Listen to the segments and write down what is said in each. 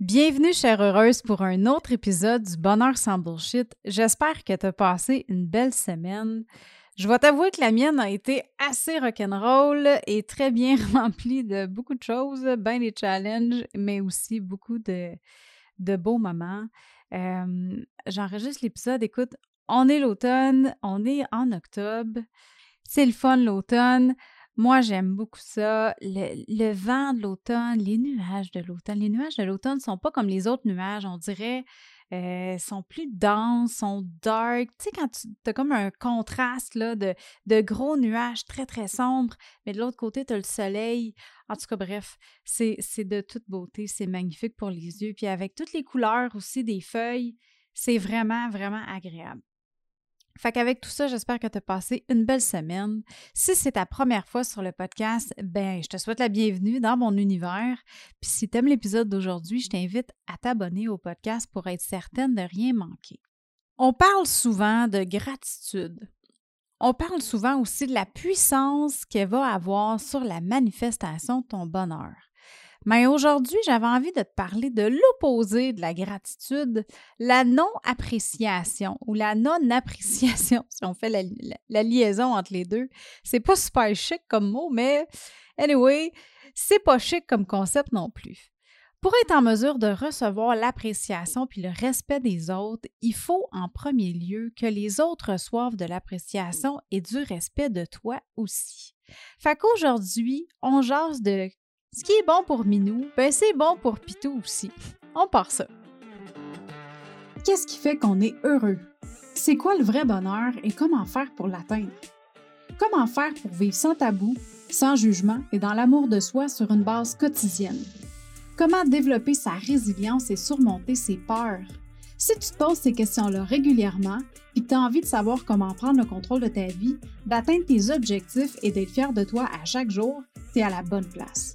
Bienvenue, chère heureuse, pour un autre épisode du Bonheur sans bullshit. J'espère que tu as passé une belle semaine. Je vais t'avouer que la mienne a été assez rock'n'roll et très bien remplie de beaucoup de choses, bien des challenges, mais aussi beaucoup de, beaux moments. Euh, j'enregistre l'épisode. Écoute, on est l'automne, on est en octobre. C'est le fun l'automne. Moi, j'aime beaucoup ça. Le, vent de l'automne, les nuages de l'automne. Les nuages de l'automne ne sont pas comme les autres nuages, on dirait. Euh, sont plus denses, sont dark. Tu sais, quand tu as comme un contraste là, de, de gros nuages très, très sombres, mais de l'autre côté, tu as le soleil. En tout cas, bref, c'est de toute beauté. C'est magnifique pour les yeux. Puis avec toutes les couleurs aussi des feuilles, c'est vraiment, vraiment agréable. Fait qu'avec tout ça, j'espère que tu as passé une belle semaine. Si c'est ta première fois sur le podcast, ben, je te souhaite la bienvenue dans mon univers. Puis si tu aimes l'épisode d'aujourd'hui, je t'invite à t'abonner au podcast pour être certaine de rien manquer. On parle souvent de gratitude. On parle souvent aussi de la puissance qu'elle va avoir sur la manifestation de ton bonheur. Mais aujourd'hui, j'avais envie de te parler de l'opposé de la gratitude, la non-appréciation ou la non-appréciation, si on fait la, liaison entre les deux. C'est pas super chic comme mot, mais anyway, c'est pas chic comme concept non plus. Pour être en mesure de recevoir l'appréciation puis le respect des autres, il faut en premier lieu que les autres reçoivent de l'appréciation et du respect de toi aussi. Fait qu'aujourd'hui, on jase de ce qui est bon pour Minou, ben c'est bon pour Pitou aussi. On part ça. Qu'est-ce qui fait qu'on est heureux? C'est quoi le vrai bonheur et comment faire pour l'atteindre? Comment faire pour vivre sans tabou, sans jugement et dans l'amour de soi sur une base quotidienne? Comment développer sa résilience et surmonter ses peurs? Si tu te poses ces questions-là régulièrement et que tu as envie de savoir comment prendre le contrôle de ta vie, d'atteindre tes objectifs et d'être fier de toi à chaque jour, tu es à la bonne place.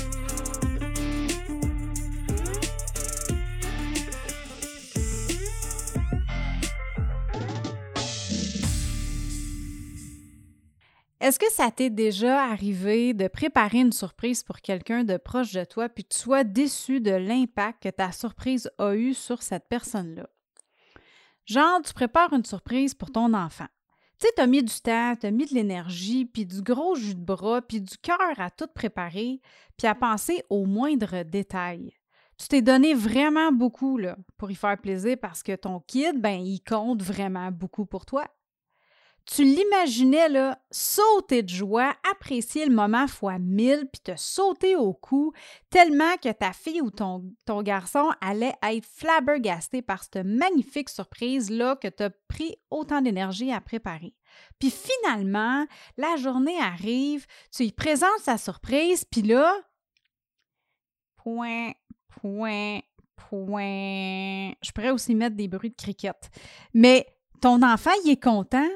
Est-ce que ça t'est déjà arrivé de préparer une surprise pour quelqu'un de proche de toi puis tu sois déçu de l'impact que ta surprise a eu sur cette personne-là? Genre, tu prépares une surprise pour ton enfant. Tu sais, t'as mis du temps, t'as mis de l'énergie, puis du gros jus de bras, puis du cœur à tout préparer, puis à penser aux moindres détails. Tu t'es donné vraiment beaucoup là, pour y faire plaisir parce que ton kid, ben, il compte vraiment beaucoup pour toi. Tu l'imaginais là, sauter de joie, apprécier le moment fois mille, puis te sauter au cou, tellement que ta fille ou ton, ton garçon allait être flabbergasté par cette magnifique surprise-là que tu as pris autant d'énergie à préparer. Puis finalement, la journée arrive, tu lui présentes sa surprise, puis là, point, point, point. Je pourrais aussi mettre des bruits de cricket. Mais ton enfant, il est content,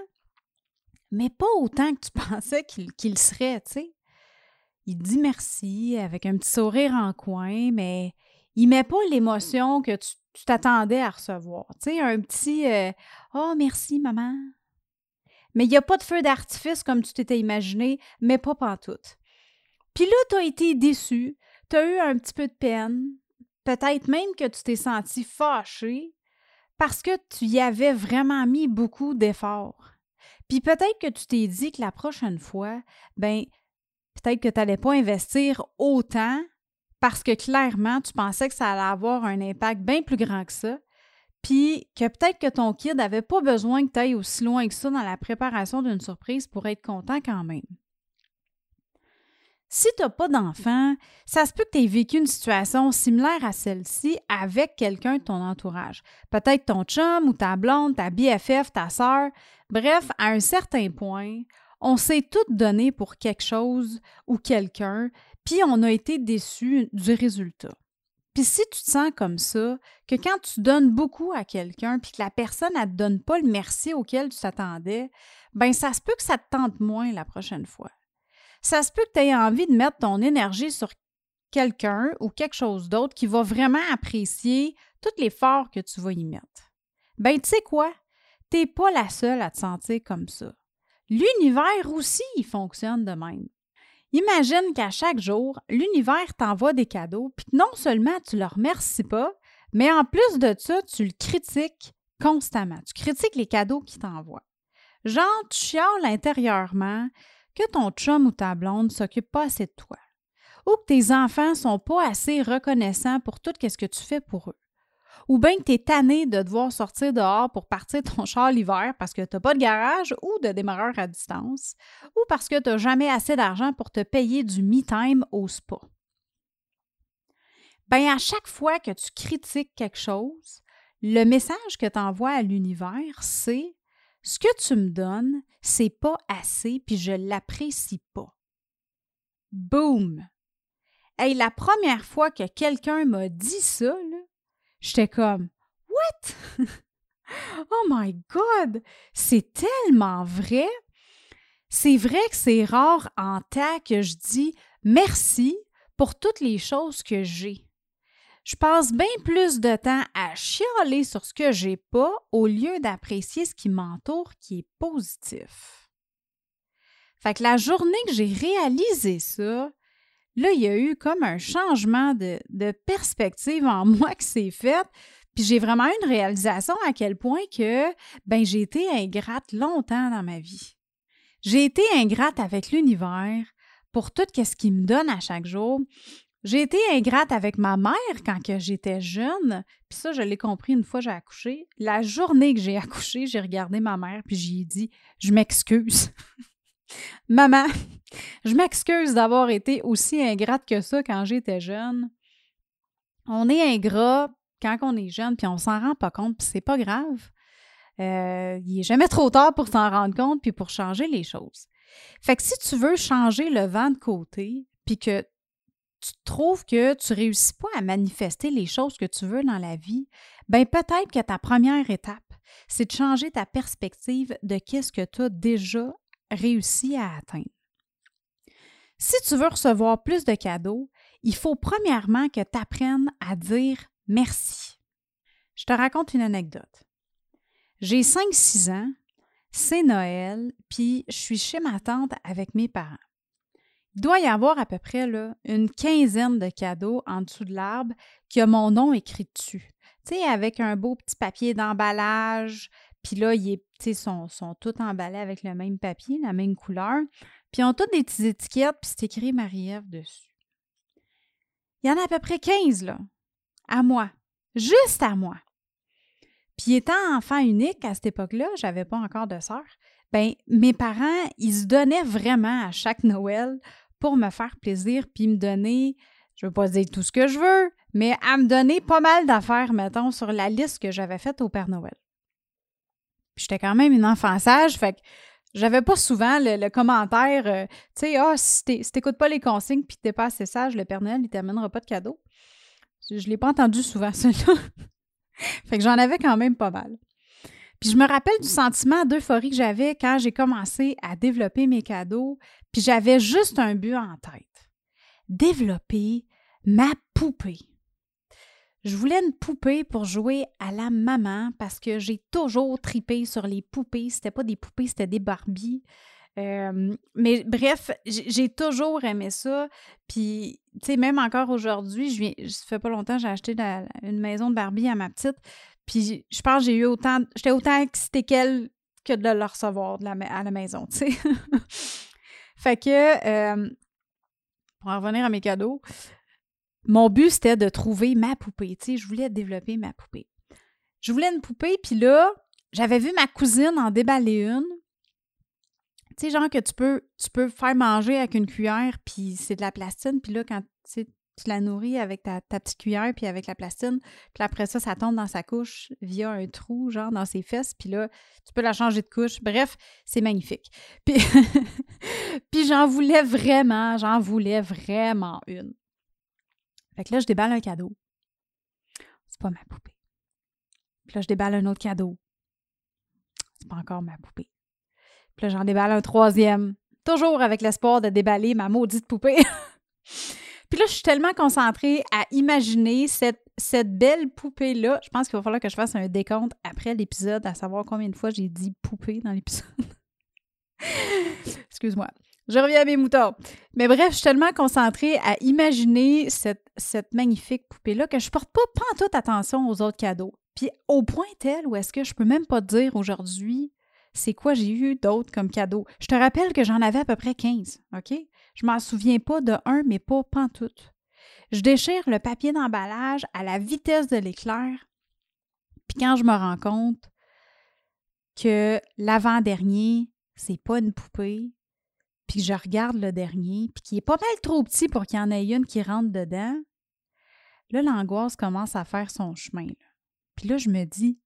mais pas autant que tu pensais qu'il serait, tu sais. Il dit merci avec un petit sourire en coin, mais il met pas l'émotion que tu t'attendais à recevoir. Tu sais, un petit euh, Oh, merci, maman. Mais il n'y a pas de feu d'artifice comme tu t'étais imaginé, mais pas pantoute. Puis là, tu as été déçu, tu as eu un petit peu de peine, peut-être même que tu t'es senti fâché parce que tu y avais vraiment mis beaucoup d'efforts. Puis peut-être que tu t'es dit que la prochaine fois, ben peut-être que tu n'allais pas investir autant parce que clairement, tu pensais que ça allait avoir un impact bien plus grand que ça. Puis que peut-être que ton kid n'avait pas besoin que tu ailles aussi loin que ça dans la préparation d'une surprise pour être content quand même. Si tu n'as pas d'enfant, ça se peut que tu aies vécu une situation similaire à celle-ci avec quelqu'un de ton entourage. Peut-être ton chum ou ta blonde, ta BFF, ta sœur. Bref, à un certain point, on s'est tout donné pour quelque chose ou quelqu'un, puis on a été déçu du résultat. Puis si tu te sens comme ça, que quand tu donnes beaucoup à quelqu'un, puis que la personne ne te donne pas le merci auquel tu t'attendais, ben ça se peut que ça te tente moins la prochaine fois ça se peut que tu aies envie de mettre ton énergie sur quelqu'un ou quelque chose d'autre qui va vraiment apprécier tout l'effort que tu vas y mettre. Ben, tu sais quoi? T'es pas la seule à te sentir comme ça. L'univers aussi, il fonctionne de même. Imagine qu'à chaque jour, l'univers t'envoie des cadeaux, puis non seulement tu le remercies pas, mais en plus de ça, tu le critiques constamment. Tu critiques les cadeaux qu'il t'envoie. Genre, tu chiales intérieurement que ton chum ou ta blonde s'occupe pas assez de toi, ou que tes enfants sont pas assez reconnaissants pour tout ce que tu fais pour eux ou bien que tu es tanné de devoir sortir dehors pour partir ton char l'hiver parce que tu n'as pas de garage ou de démarreur à distance, ou parce que tu n'as jamais assez d'argent pour te payer du me-time au spa. Bien, à chaque fois que tu critiques quelque chose, le message que tu envoies à l'univers, c'est ce que tu me donnes, c'est pas assez, puis je l'apprécie pas. Boum! Hey, la première fois que quelqu'un m'a dit ça, J'étais comme What? oh my God! C'est tellement vrai! C'est vrai que c'est rare en temps que je dis merci pour toutes les choses que j'ai. Je passe bien plus de temps à chialer sur ce que j'ai pas au lieu d'apprécier ce qui m'entoure qui est positif. Fait que la journée que j'ai réalisé ça, Là, il y a eu comme un changement de, perspective en moi qui s'est fait. Puis j'ai vraiment eu une réalisation à quel point que ben j'ai été ingrate longtemps dans ma vie. J'ai été ingrate avec l'univers pour tout ce qu'il me donne à chaque jour. J'ai été ingrate avec ma mère quand j'étais jeune, puis ça je l'ai compris une fois j'ai accouché. La journée que j'ai accouché, j'ai regardé ma mère puis j'ai dit "Je m'excuse." Maman, je m'excuse d'avoir été aussi ingrate que ça quand j'étais jeune. On est ingrat quand on est jeune, puis on s'en rend pas compte, puis c'est pas grave. Euh, il n'est jamais trop tard pour s'en rendre compte, puis pour changer les choses. Fait que si tu veux changer le vent de côté, puis que tu trouves que tu réussis pas à manifester les choses que tu veux dans la vie, ben peut-être que ta première étape, c'est de changer ta perspective de qu'est-ce que tu as déjà réussi à atteindre. Si tu veux recevoir plus de cadeaux, il faut premièrement que tu apprennes à dire merci. Je te raconte une anecdote. J'ai 5-6 ans, c'est Noël, puis je suis chez ma tante avec mes parents. Il doit y avoir à peu près là, une quinzaine de cadeaux en dessous de l'arbre qui a mon nom écrit dessus. Tu sais, avec un beau petit papier d'emballage, puis là, ils sont, sont tous emballés avec le même papier, la même couleur. Puis ils ont toutes des petites étiquettes, puis c'est écrit Marie-Ève dessus. Il y en a à peu près 15, là, à moi. Juste à moi. Puis étant enfant unique à cette époque-là, j'avais pas encore de sœur, ben mes parents, ils se donnaient vraiment à chaque Noël pour me faire plaisir, puis me donner, je veux pas dire tout ce que je veux, mais à me donner pas mal d'affaires, mettons, sur la liste que j'avais faite au Père Noël. J'étais quand même une enfant sage, fait que j'avais pas souvent le, commentaire, euh, tu sais, ah, si t'écoutes pas les consignes puis t'es pas assez sage, le Père Noël, il t'amènera pas de cadeau. Je, je l'ai pas entendu souvent, ça, fait que j'en avais quand même pas mal. Puis je me rappelle du sentiment d'euphorie que j'avais quand j'ai commencé à développer mes cadeaux, puis j'avais juste un but en tête. Développer ma poupée. Je voulais une poupée pour jouer à la maman parce que j'ai toujours tripé sur les poupées. C'était pas des poupées, c'était des Barbies. Euh, mais bref, j'ai toujours aimé ça. Puis, tu sais, même encore aujourd'hui, je viens, ça fait pas longtemps, j'ai acheté une maison de Barbie à ma petite. Puis, je pense que j'ai eu autant, j'étais autant excitée qu'elle que de le recevoir à la maison, tu sais. fait que, euh, pour en revenir à mes cadeaux, mon but, c'était de trouver ma poupée. Tu sais, je voulais développer ma poupée. Je voulais une poupée, puis là, j'avais vu ma cousine en déballer une. Tu sais, genre que tu peux, tu peux faire manger avec une cuillère, puis c'est de la plastine, puis là, quand tu la nourris avec ta, petite cuillère, puis avec la plastine, puis après ça, ça tombe dans sa couche via un trou, genre dans ses fesses, puis là, tu peux la changer de couche. Bref, c'est magnifique. Puis, puis j'en voulais vraiment, j'en voulais vraiment une. Fait que là, je déballe un cadeau. C'est pas ma poupée. Puis là, je déballe un autre cadeau. C'est pas encore ma poupée. Puis là, j'en déballe un troisième. toujours avec l'espoir de déballer ma maudite poupée. Puis là, je suis tellement concentrée à imaginer cette, belle poupée-là. Je pense qu'il va falloir que je fasse un décompte après l'épisode, à savoir combien de fois j'ai dit poupée dans l'épisode. Excuse-moi. Je reviens à mes moutons. Mais bref, je suis tellement concentrée à imaginer cette, magnifique poupée-là que je porte pas, pas toute attention aux autres cadeaux. Puis au point tel où est-ce que je peux même pas te dire aujourd'hui c'est quoi j'ai eu d'autres comme cadeaux. Je te rappelle que j'en avais à peu près 15, OK? Je m'en souviens pas de un, mais pas pantoute. Je déchire le papier d'emballage à la vitesse de l'éclair. Puis quand je me rends compte que l'avant-dernier, c'est pas une poupée, puis je regarde le dernier, puis qui est pas mal trop petit pour qu'il y en ait une qui rentre dedans, là, l'angoisse commence à faire son chemin. Puis là, je me dis,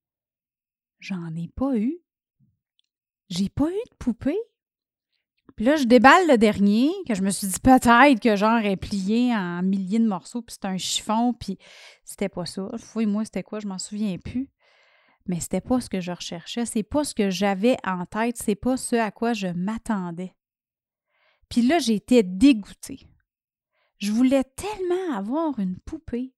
j'en ai pas eu. J'ai pas eu de poupée? Puis là, je déballe le dernier, que je me suis dit peut-être que genre est plié en milliers de morceaux, puis c'était un chiffon, puis c'était pas ça. Fouille-moi, c'était quoi, je m'en souviens plus. Mais c'était pas ce que je recherchais, c'est pas ce que j'avais en tête, c'est pas ce à quoi je m'attendais. Puis là, j'étais dégoûtée. Je voulais tellement avoir une poupée.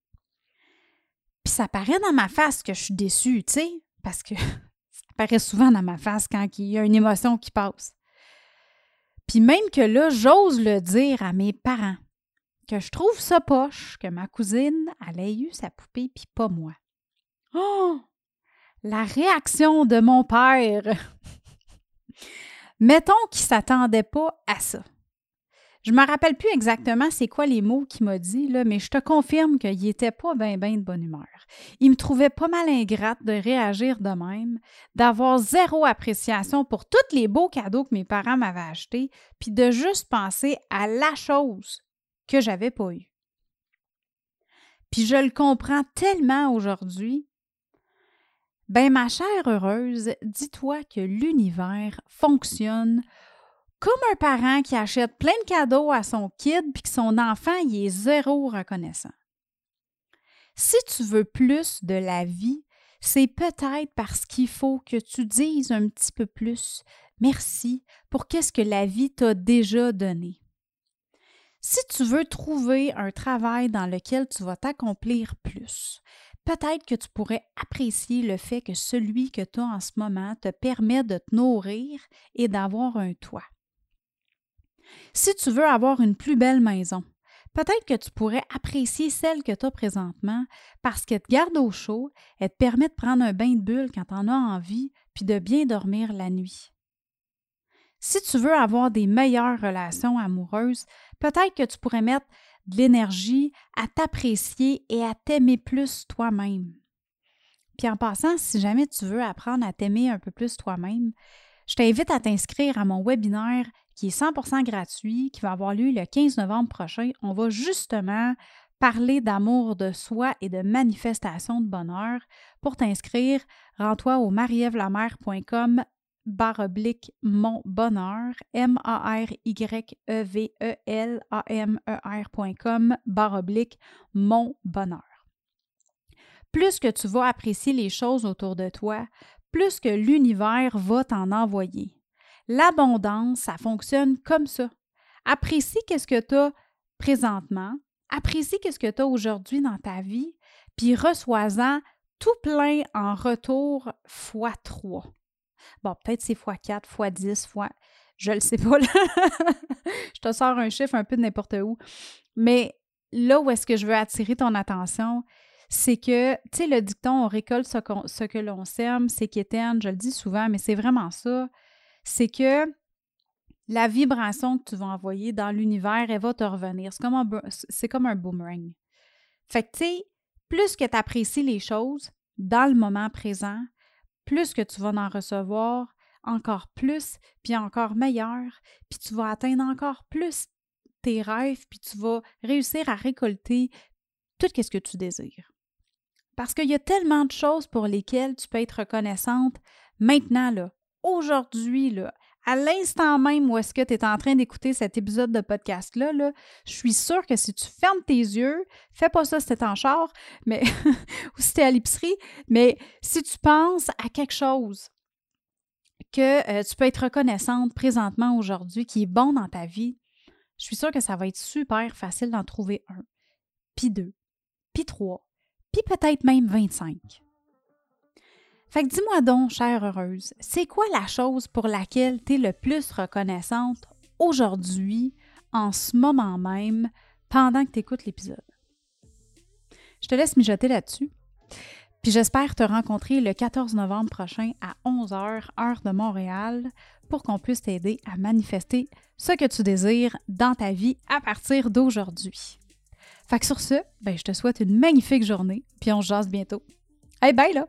Puis ça paraît dans ma face que je suis déçue, tu sais, parce que ça paraît souvent dans ma face quand il y a une émotion qui passe. Puis même que là, j'ose le dire à mes parents, que je trouve ça poche que ma cousine, elle ait eu sa poupée, puis pas moi. Oh! La réaction de mon père! Mettons qu'il s'attendait pas à ça. Je me rappelle plus exactement c'est quoi les mots qu'il m'a dit, là, mais je te confirme qu'il n'était pas bien ben de bonne humeur. Il me trouvait pas mal ingrate de réagir de même, d'avoir zéro appréciation pour tous les beaux cadeaux que mes parents m'avaient achetés, puis de juste penser à la chose que j'avais pas eue. Puis je le comprends tellement aujourd'hui. Ben ma chère heureuse, dis-toi que l'univers fonctionne comme un parent qui achète plein de cadeaux à son kid puis que son enfant y est zéro reconnaissant. Si tu veux plus de la vie, c'est peut-être parce qu'il faut que tu dises un petit peu plus merci pour qu'est-ce que la vie t'a déjà donné. Si tu veux trouver un travail dans lequel tu vas t'accomplir plus, peut-être que tu pourrais apprécier le fait que celui que tu as en ce moment te permet de te nourrir et d'avoir un toit. Si tu veux avoir une plus belle maison, peut-être que tu pourrais apprécier celle que tu as présentement parce qu'elle te garde au chaud, elle te permet de prendre un bain de bulle quand tu en as envie, puis de bien dormir la nuit. Si tu veux avoir des meilleures relations amoureuses, peut-être que tu pourrais mettre de l'énergie à t'apprécier et à t'aimer plus toi-même. Puis en passant, si jamais tu veux apprendre à t'aimer un peu plus toi-même, je t'invite à t'inscrire à mon webinaire qui est 100% gratuit, qui va avoir lieu le 15 novembre prochain. On va justement parler d'amour de soi et de manifestation de bonheur. Pour t'inscrire, rends-toi au marievlamer.com baroblique mon bonheur, M-A-R-Y-E-V-E-L-A-M-E-R.com baroblique mon bonheur. Plus que tu vas apprécier les choses autour de toi, plus que l'univers va t'en envoyer. L'abondance, ça fonctionne comme ça. Apprécie qu'est-ce que tu as présentement, apprécie qu'est-ce que tu as aujourd'hui dans ta vie, puis reçois-en tout plein en retour fois 3. Bon, peut-être c'est fois 4, fois 10, fois. Je le sais pas. je te sors un chiffre un peu de n'importe où. Mais là où est-ce que je veux attirer ton attention, c'est que, tu sais, le dicton on récolte ce, ce que l'on sème, c'est qu'éterne, je le dis souvent, mais c'est vraiment ça c'est que la vibration que tu vas envoyer dans l'univers, elle va te revenir. C'est comme un, boomerang. Fait que, tu sais, plus que tu apprécies les choses dans le moment présent, plus que tu vas en recevoir encore plus, puis encore meilleur, puis tu vas atteindre encore plus tes rêves, puis tu vas réussir à récolter tout ce que tu désires. Parce qu'il y a tellement de choses pour lesquelles tu peux être reconnaissante maintenant, là, aujourd'hui, à l'instant même où est-ce que tu es en train d'écouter cet épisode de podcast-là, là, je suis sûre que si tu fermes tes yeux, fais pas ça si t'es en char, mais ou si t'es à l'épicerie, mais si tu penses à quelque chose que euh, tu peux être reconnaissante présentement aujourd'hui, qui est bon dans ta vie, je suis sûre que ça va être super facile d'en trouver un, puis deux, puis trois, puis peut-être même 25. Fait que dis-moi donc, chère heureuse, c'est quoi la chose pour laquelle tu es le plus reconnaissante aujourd'hui, en ce moment même, pendant que tu écoutes l'épisode? Je te laisse mijoter là-dessus. Puis j'espère te rencontrer le 14 novembre prochain à 11h, heure de Montréal, pour qu'on puisse t'aider à manifester ce que tu désires dans ta vie à partir d'aujourd'hui. Fait que sur ce, ben, je te souhaite une magnifique journée, puis on se jase bientôt. Hey, bye là!